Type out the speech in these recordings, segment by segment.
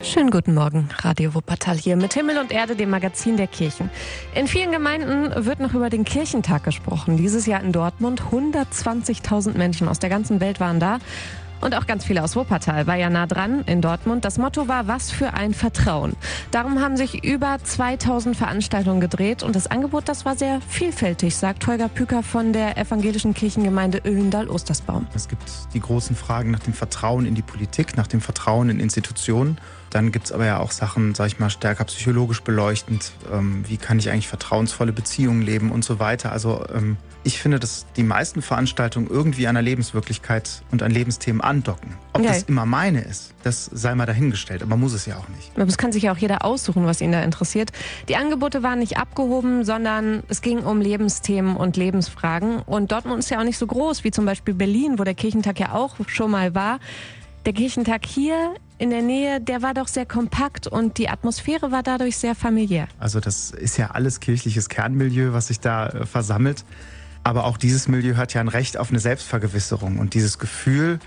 Schönen guten Morgen, Radio Wuppertal hier mit Himmel und Erde, dem Magazin der Kirchen. In vielen Gemeinden wird noch über den Kirchentag gesprochen. Dieses Jahr in Dortmund 120.000 Menschen aus der ganzen Welt waren da. Und auch ganz viele aus Wuppertal war ja nah dran in Dortmund. Das Motto war, was für ein Vertrauen. Darum haben sich über 2000 Veranstaltungen gedreht und das Angebot, das war sehr vielfältig, sagt Holger Püker von der evangelischen Kirchengemeinde Öhlendal-Ostersbaum. Es gibt die großen Fragen nach dem Vertrauen in die Politik, nach dem Vertrauen in Institutionen. Dann gibt es aber ja auch Sachen, sag ich mal, stärker psychologisch beleuchtend. Ähm, wie kann ich eigentlich vertrauensvolle Beziehungen leben und so weiter. Also ähm, ich finde, dass die meisten Veranstaltungen irgendwie an der Lebenswirklichkeit und an Lebensthemen andocken. Ob okay. das immer meine ist, das sei mal dahingestellt, aber muss es ja auch nicht. Aber es kann sich ja auch jeder aussuchen, was ihn da interessiert. Die Angebote waren nicht abgehoben, sondern es ging um Lebensthemen und Lebensfragen. Und Dortmund ist ja auch nicht so groß wie zum Beispiel Berlin, wo der Kirchentag ja auch schon mal war. Der Kirchentag hier in der Nähe, der war doch sehr kompakt und die Atmosphäre war dadurch sehr familiär. Also das ist ja alles kirchliches Kernmilieu, was sich da äh, versammelt. Aber auch dieses Milieu hat ja ein Recht auf eine Selbstvergewisserung und dieses Gefühl,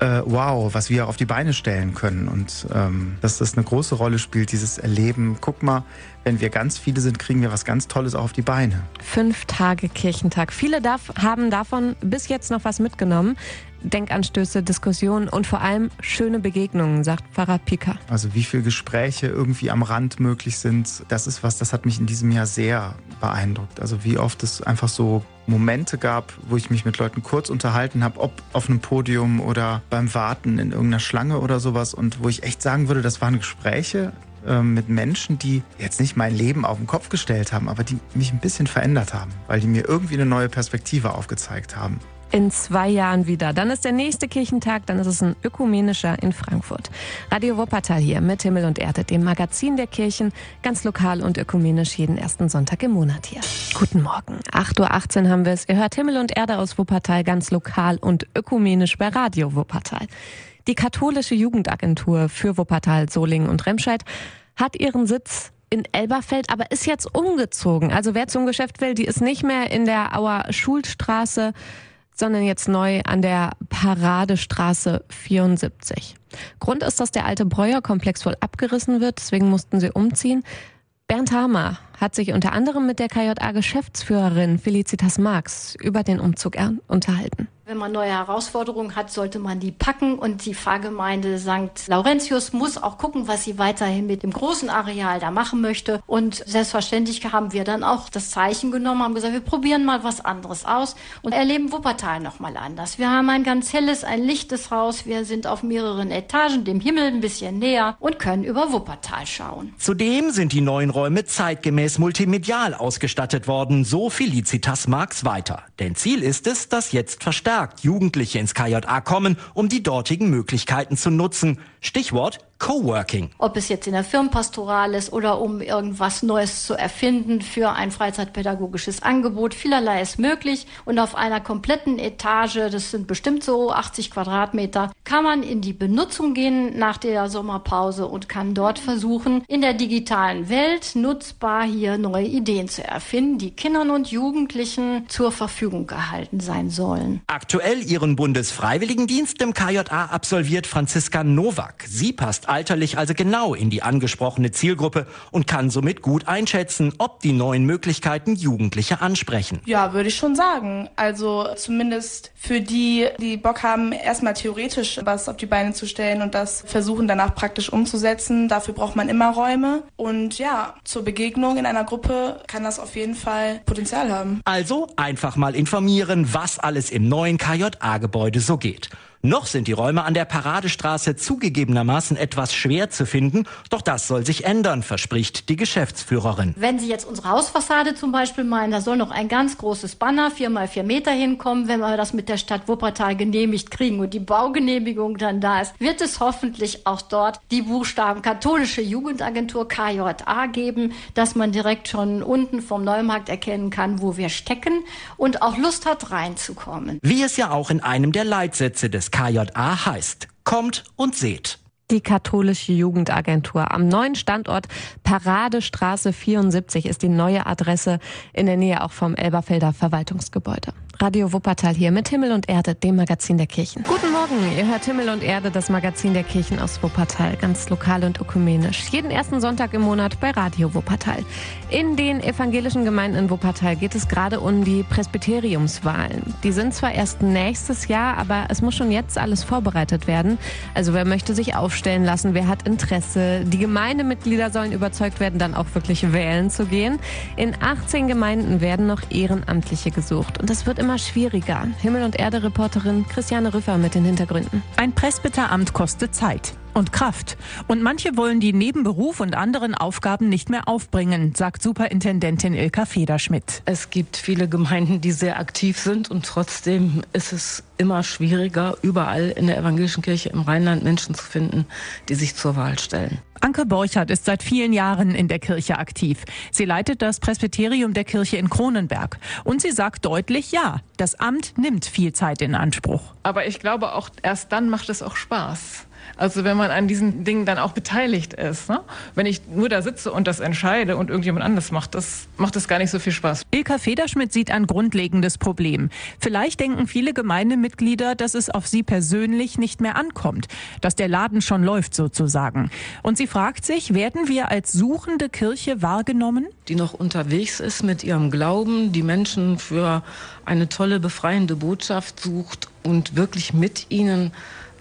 äh, wow, was wir auf die Beine stellen können und ähm, dass das eine große Rolle spielt, dieses Erleben. Guck mal, wenn wir ganz viele sind, kriegen wir was ganz Tolles auch auf die Beine. Fünf Tage Kirchentag. Viele darf, haben davon bis jetzt noch was mitgenommen. Denkanstöße, Diskussionen und vor allem schöne Begegnungen, sagt Pfarrer Pika. Also wie viele Gespräche irgendwie am Rand möglich sind, das ist was, das hat mich in diesem Jahr sehr beeindruckt. Also wie oft es einfach so Momente gab, wo ich mich mit Leuten kurz unterhalten habe, ob auf einem Podium oder beim Warten in irgendeiner Schlange oder sowas und wo ich echt sagen würde, das waren Gespräche, ähm, mit Menschen, die jetzt nicht mein Leben auf den Kopf gestellt haben, aber die mich ein bisschen verändert haben, weil die mir irgendwie eine neue Perspektive aufgezeigt haben in zwei Jahren wieder. Dann ist der nächste Kirchentag, dann ist es ein ökumenischer in Frankfurt. Radio Wuppertal hier mit Himmel und Erde, dem Magazin der Kirchen, ganz lokal und ökumenisch jeden ersten Sonntag im Monat hier. Guten Morgen. 8.18 Uhr haben wir es. Ihr hört Himmel und Erde aus Wuppertal, ganz lokal und ökumenisch bei Radio Wuppertal. Die katholische Jugendagentur für Wuppertal, Solingen und Remscheid hat ihren Sitz in Elberfeld, aber ist jetzt umgezogen. Also wer zum Geschäft will, die ist nicht mehr in der Auer Schulstraße, sondern jetzt neu an der Paradestraße 74. Grund ist, dass der alte Breuerkomplex wohl abgerissen wird, deswegen mussten sie umziehen. Bernd Hamer hat sich unter anderem mit der KJA-Geschäftsführerin Felicitas Marx über den Umzug unterhalten. Wenn man neue Herausforderungen hat, sollte man die packen. Und die Pfarrgemeinde St. Laurentius muss auch gucken, was sie weiterhin mit dem großen Areal da machen möchte. Und selbstverständlich haben wir dann auch das Zeichen genommen, haben gesagt, wir probieren mal was anderes aus und erleben Wuppertal nochmal anders. Wir haben ein ganz helles, ein lichtes Haus. Wir sind auf mehreren Etagen, dem Himmel ein bisschen näher und können über Wuppertal schauen. Zudem sind die neuen Räume zeitgemäß multimedial ausgestattet worden, so Felicitas Marx weiter. Denn Ziel ist es, dass jetzt verstärkt Jugendliche ins KJA kommen, um die dortigen Möglichkeiten zu nutzen. Stichwort Coworking. Ob es jetzt in der Firmenpastoral ist oder um irgendwas Neues zu erfinden für ein freizeitpädagogisches Angebot. Vielerlei ist möglich und auf einer kompletten Etage, das sind bestimmt so 80 Quadratmeter, kann man in die Benutzung gehen nach der Sommerpause und kann dort versuchen, in der digitalen Welt nutzbar hier neue Ideen zu erfinden, die Kindern und Jugendlichen zur Verfügung gehalten sein sollen. Aktuell ihren Bundesfreiwilligendienst im KJA absolviert Franziska Nowak. Sie passt alterlich also genau in die angesprochene Zielgruppe und kann somit gut einschätzen, ob die neuen Möglichkeiten Jugendliche ansprechen. Ja, würde ich schon sagen. Also zumindest für die, die Bock haben, erstmal theoretisch was auf die Beine zu stellen und das versuchen danach praktisch umzusetzen. Dafür braucht man immer Räume. Und ja, zur Begegnung in einer Gruppe kann das auf jeden Fall Potenzial haben. Also einfach mal informieren, was alles im neuen KJA-Gebäude so geht. Noch sind die Räume an der Paradestraße zugegebenermaßen etwas schwer zu finden, doch das soll sich ändern, verspricht die Geschäftsführerin. Wenn Sie jetzt unsere Hausfassade zum Beispiel meinen, da soll noch ein ganz großes Banner, vier mal vier Meter hinkommen, wenn wir das mit der Stadt Wuppertal genehmigt kriegen und die Baugenehmigung dann da ist, wird es hoffentlich auch dort die Buchstaben Katholische Jugendagentur KJA geben, dass man direkt schon unten vom Neumarkt erkennen kann, wo wir stecken und auch Lust hat reinzukommen. Wie es ja auch in einem der Leitsätze des KJA heißt. Kommt und seht. Die katholische Jugendagentur am neuen Standort Paradestraße 74 ist die neue Adresse in der Nähe auch vom Elberfelder Verwaltungsgebäude. Radio Wuppertal hier mit Himmel und Erde, dem Magazin der Kirchen. Guten Morgen, ihr hört Himmel und Erde, das Magazin der Kirchen aus Wuppertal, ganz lokal und ökumenisch. Jeden ersten Sonntag im Monat bei Radio Wuppertal. In den evangelischen Gemeinden in Wuppertal geht es gerade um die Presbyteriumswahlen. Die sind zwar erst nächstes Jahr, aber es muss schon jetzt alles vorbereitet werden. Also wer möchte sich aufstellen lassen, wer hat Interesse. Die Gemeindemitglieder sollen überzeugt werden, dann auch wirklich wählen zu gehen. In 18 Gemeinden werden noch Ehrenamtliche gesucht und das wird immer schwieriger. Himmel- und Erde-Reporterin Christiane Rüffer mit den Hintergründen. Ein Presbyteramt kostet Zeit und Kraft. Und manche wollen die neben Beruf und anderen Aufgaben nicht mehr aufbringen, sagt Superintendentin Ilka Federschmidt. Es gibt viele Gemeinden, die sehr aktiv sind und trotzdem ist es immer schwieriger, überall in der evangelischen Kirche im Rheinland Menschen zu finden, die sich zur Wahl stellen. Anke Borchert ist seit vielen Jahren in der Kirche aktiv. Sie leitet das Presbyterium der Kirche in Kronenberg. Und sie sagt deutlich, ja, das Amt nimmt viel Zeit in Anspruch. Aber ich glaube auch, erst dann macht es auch Spaß. Also wenn man an diesen Dingen dann auch beteiligt ist. Ne? Wenn ich nur da sitze und das entscheide und irgendjemand anders macht, das macht das gar nicht so viel Spaß. Ilka Federschmidt sieht ein grundlegendes Problem. Vielleicht denken viele Gemeindemitglieder, dass es auf sie persönlich nicht mehr ankommt, dass der Laden schon läuft sozusagen. Und sie fragt sich, werden wir als suchende Kirche wahrgenommen? Die noch unterwegs ist mit ihrem Glauben, die Menschen für eine tolle, befreiende Botschaft sucht und wirklich mit ihnen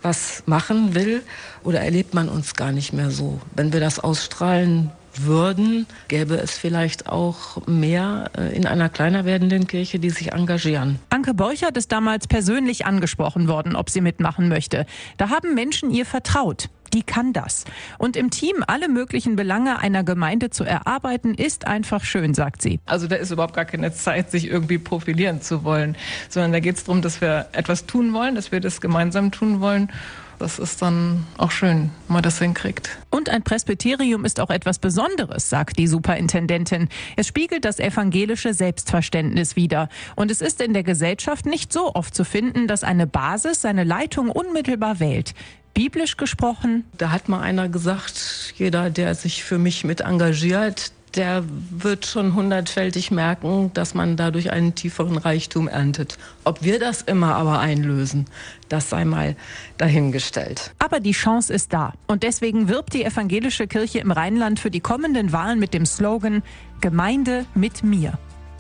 was machen will oder erlebt man uns gar nicht mehr so? Wenn wir das ausstrahlen würden, gäbe es vielleicht auch mehr äh, in einer kleiner werdenden Kirche, die sich engagieren. Anke Borchert ist damals persönlich angesprochen worden, ob sie mitmachen möchte. Da haben Menschen ihr vertraut die kann das. Und im Team alle möglichen Belange einer Gemeinde zu erarbeiten, ist einfach schön, sagt sie. Also da ist überhaupt gar keine Zeit, sich irgendwie profilieren zu wollen, sondern da geht es darum, dass wir etwas tun wollen, dass wir das gemeinsam tun wollen. Das ist dann auch schön, wenn man das hinkriegt. Und ein Presbyterium ist auch etwas Besonderes, sagt die Superintendentin. Es spiegelt das evangelische Selbstverständnis wider. Und es ist in der Gesellschaft nicht so oft zu finden, dass eine Basis seine Leitung unmittelbar wählt biblisch gesprochen? Da hat mal einer gesagt, jeder, der sich für mich mit engagiert, der wird schon hundertfältig merken, dass man dadurch einen tieferen Reichtum erntet. Ob wir das immer aber einlösen, das sei mal dahingestellt. Aber die Chance ist da. Und deswegen wirbt die evangelische Kirche im Rheinland für die kommenden Wahlen mit dem Slogan Gemeinde mit mir.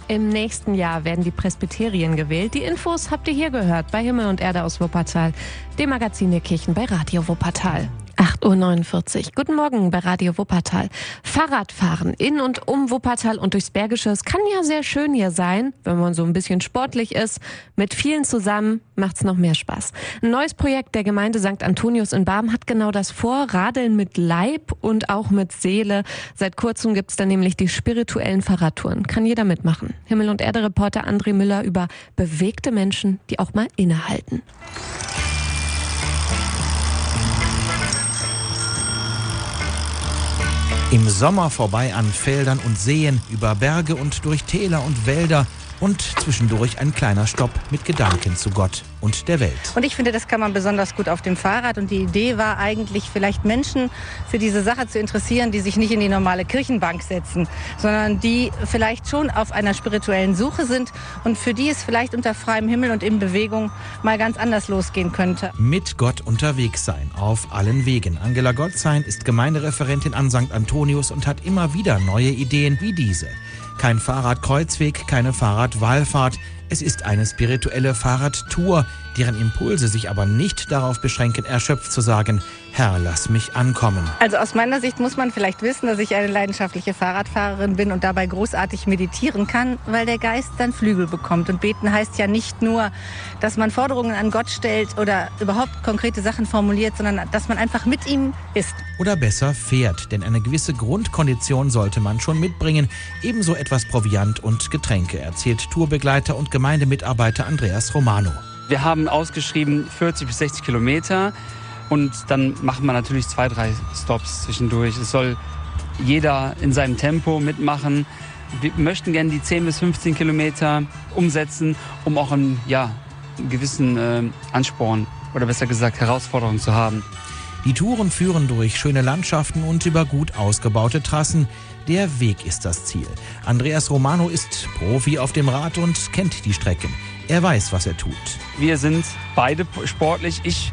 Im nächsten Jahr werden die Presbyterien gewählt. Die Infos habt ihr hier gehört bei Himmel und Erde aus Wuppertal, dem Magazin der Kirchen bei Radio Wuppertal. 8.49 Uhr. Guten Morgen bei Radio Wuppertal. Fahrradfahren in und um Wuppertal und durchs Bergische. Es kann ja sehr schön hier sein, wenn man so ein bisschen sportlich ist. Mit vielen zusammen macht's noch mehr Spaß. Ein neues Projekt der Gemeinde St. Antonius in Barm hat genau das vor. Radeln mit Leib und auch mit Seele. Seit kurzem gibt's da nämlich die spirituellen Fahrradtouren. Kann jeder mitmachen. Himmel und Erde Reporter André Müller über bewegte Menschen, die auch mal innehalten. Im Sommer vorbei an Feldern und Seen, über Berge und durch Täler und Wälder und zwischendurch ein kleiner Stopp mit Gedanken zu Gott und der Welt. Und ich finde, das kann man besonders gut auf dem Fahrrad. Und die Idee war eigentlich, vielleicht Menschen für diese Sache zu interessieren, die sich nicht in die normale Kirchenbank setzen, sondern die vielleicht schon auf einer spirituellen Suche sind und für die es vielleicht unter freiem Himmel und in Bewegung mal ganz anders losgehen könnte. Mit Gott unterwegs sein, auf allen Wegen. Angela Gottsein ist Gemeindereferentin an St. Antonius und hat immer wieder neue Ideen wie diese. Kein Fahrradkreuzweg, keine Fahrradwallfahrt. Es ist eine spirituelle Fahrradtour, deren Impulse sich aber nicht darauf beschränken, erschöpft zu sagen, Herr, lass mich ankommen. Also aus meiner Sicht muss man vielleicht wissen, dass ich eine leidenschaftliche Fahrradfahrerin bin und dabei großartig meditieren kann, weil der Geist dann Flügel bekommt. Und beten heißt ja nicht nur, dass man Forderungen an Gott stellt oder überhaupt konkrete Sachen formuliert, sondern dass man einfach mit ihm ist. Oder besser fährt, denn eine gewisse Grundkondition sollte man schon mitbringen. Ebenso etwas Proviant und Getränke, erzählt Tourbegleiter und Gemeindemitarbeiter Andreas Romano. Wir haben ausgeschrieben 40 bis 60 Kilometer und dann macht man natürlich zwei, drei Stops zwischendurch. Es soll jeder in seinem Tempo mitmachen. Wir möchten gerne die 10 bis 15 Kilometer umsetzen, um auch einen, ja, einen gewissen äh, Ansporn oder besser gesagt Herausforderung zu haben. Die Touren führen durch schöne Landschaften und über gut ausgebaute Trassen. Der Weg ist das Ziel. Andreas Romano ist Profi auf dem Rad und kennt die Strecken. Er weiß, was er tut. Wir sind beide sportlich. Ich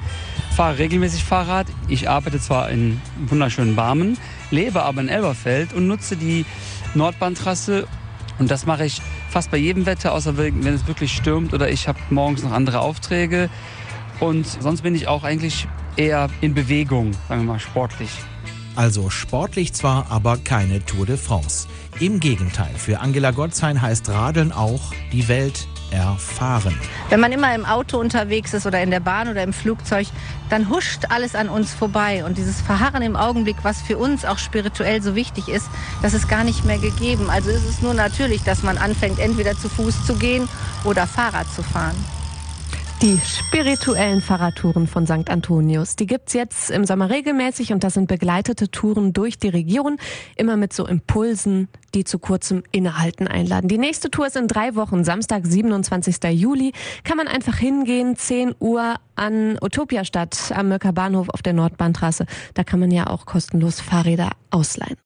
fahre regelmäßig Fahrrad. Ich arbeite zwar in wunderschönen Barmen, lebe aber in Elberfeld und nutze die Nordbahntrasse. Und das mache ich fast bei jedem Wetter, außer wenn es wirklich stürmt oder ich habe morgens noch andere Aufträge. Und sonst bin ich auch eigentlich eher in Bewegung, sagen wir mal sportlich. Also sportlich zwar, aber keine Tour de France. Im Gegenteil, für Angela Gotzein heißt Radeln auch die Welt erfahren. Wenn man immer im Auto unterwegs ist oder in der Bahn oder im Flugzeug, dann huscht alles an uns vorbei. Und dieses Verharren im Augenblick, was für uns auch spirituell so wichtig ist, das ist gar nicht mehr gegeben. Also ist es nur natürlich, dass man anfängt, entweder zu Fuß zu gehen oder Fahrrad zu fahren. Die spirituellen Fahrradtouren von St. Antonius, die gibt's jetzt im Sommer regelmäßig und das sind begleitete Touren durch die Region, immer mit so Impulsen, die zu kurzem Innehalten einladen. Die nächste Tour ist in drei Wochen, Samstag, 27. Juli. Kann man einfach hingehen, 10 Uhr an Utopiastadt am Mörker Bahnhof auf der Nordbahntrasse. Da kann man ja auch kostenlos Fahrräder ausleihen.